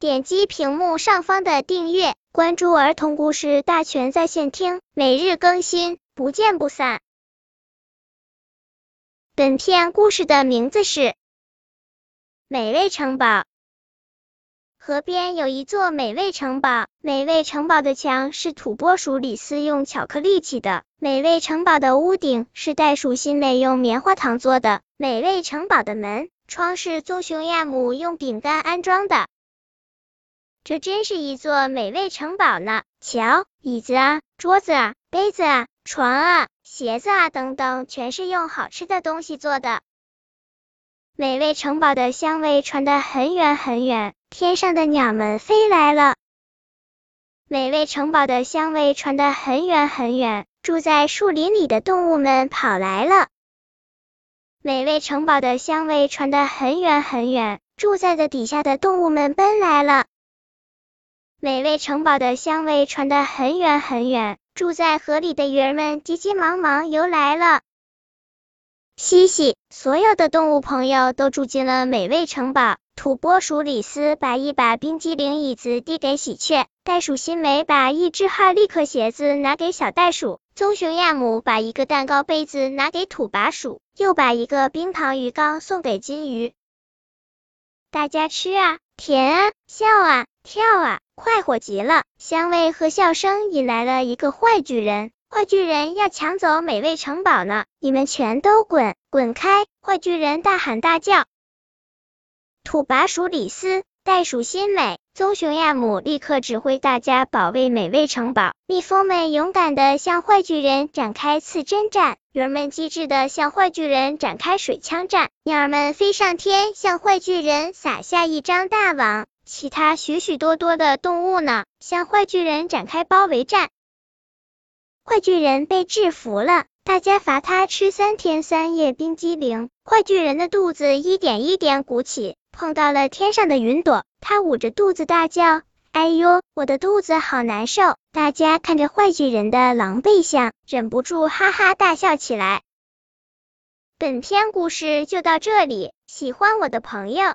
点击屏幕上方的订阅，关注儿童故事大全在线听，每日更新，不见不散。本片故事的名字是《美味城堡》。河边有一座美味城堡，美味城堡的墙是土拨鼠李斯用巧克力砌的，美味城堡的屋顶是袋鼠新美用棉花糖做的，美味城堡的门窗是棕熊亚姆用饼干安装的。这真是一座美味城堡呢！瞧，椅子啊、桌子啊、杯子啊、床啊、鞋子啊等等，全是用好吃的东西做的。美味城堡的香味传得很远很远。天上的鸟们飞来了，美味城堡的香味传得很远很远。住在树林里的动物们跑来了，美味城堡的香味传得很远很远。住在的底下的动物们奔来了，美味城堡的香味传得很远很远。住在河里的鱼儿们急急忙忙游来了，嘻嘻，所有的动物朋友都住进了美味城堡。土拨鼠李斯把一把冰激凌椅子递给喜鹊，袋鼠新梅把一只哈利克鞋子拿给小袋鼠，棕熊亚姆把一个蛋糕杯子拿给土拔鼠，又把一个冰糖鱼缸送给金鱼。大家吃啊，甜啊，笑啊，跳啊，快活极了！香味和笑声引来了一个坏巨人，坏巨人要抢走美味城堡呢！你们全都滚，滚开！坏巨人大喊大叫。土拔鼠李斯、袋鼠新美、棕熊亚姆立刻指挥大家保卫美味城堡。蜜蜂们勇敢的向坏巨人展开刺针战，鱼儿们机智的向坏巨人展开水枪战，鸟儿们飞上天向坏巨人撒下一张大网。其他许许多多的动物呢，向坏巨人展开包围战。坏巨人被制服了。大家罚他吃三天三夜冰激凌，坏巨人的肚子一点一点鼓起，碰到了天上的云朵，他捂着肚子大叫：“哎呦，我的肚子好难受！”大家看着坏巨人的狼狈相，忍不住哈哈大笑起来。本篇故事就到这里，喜欢我的朋友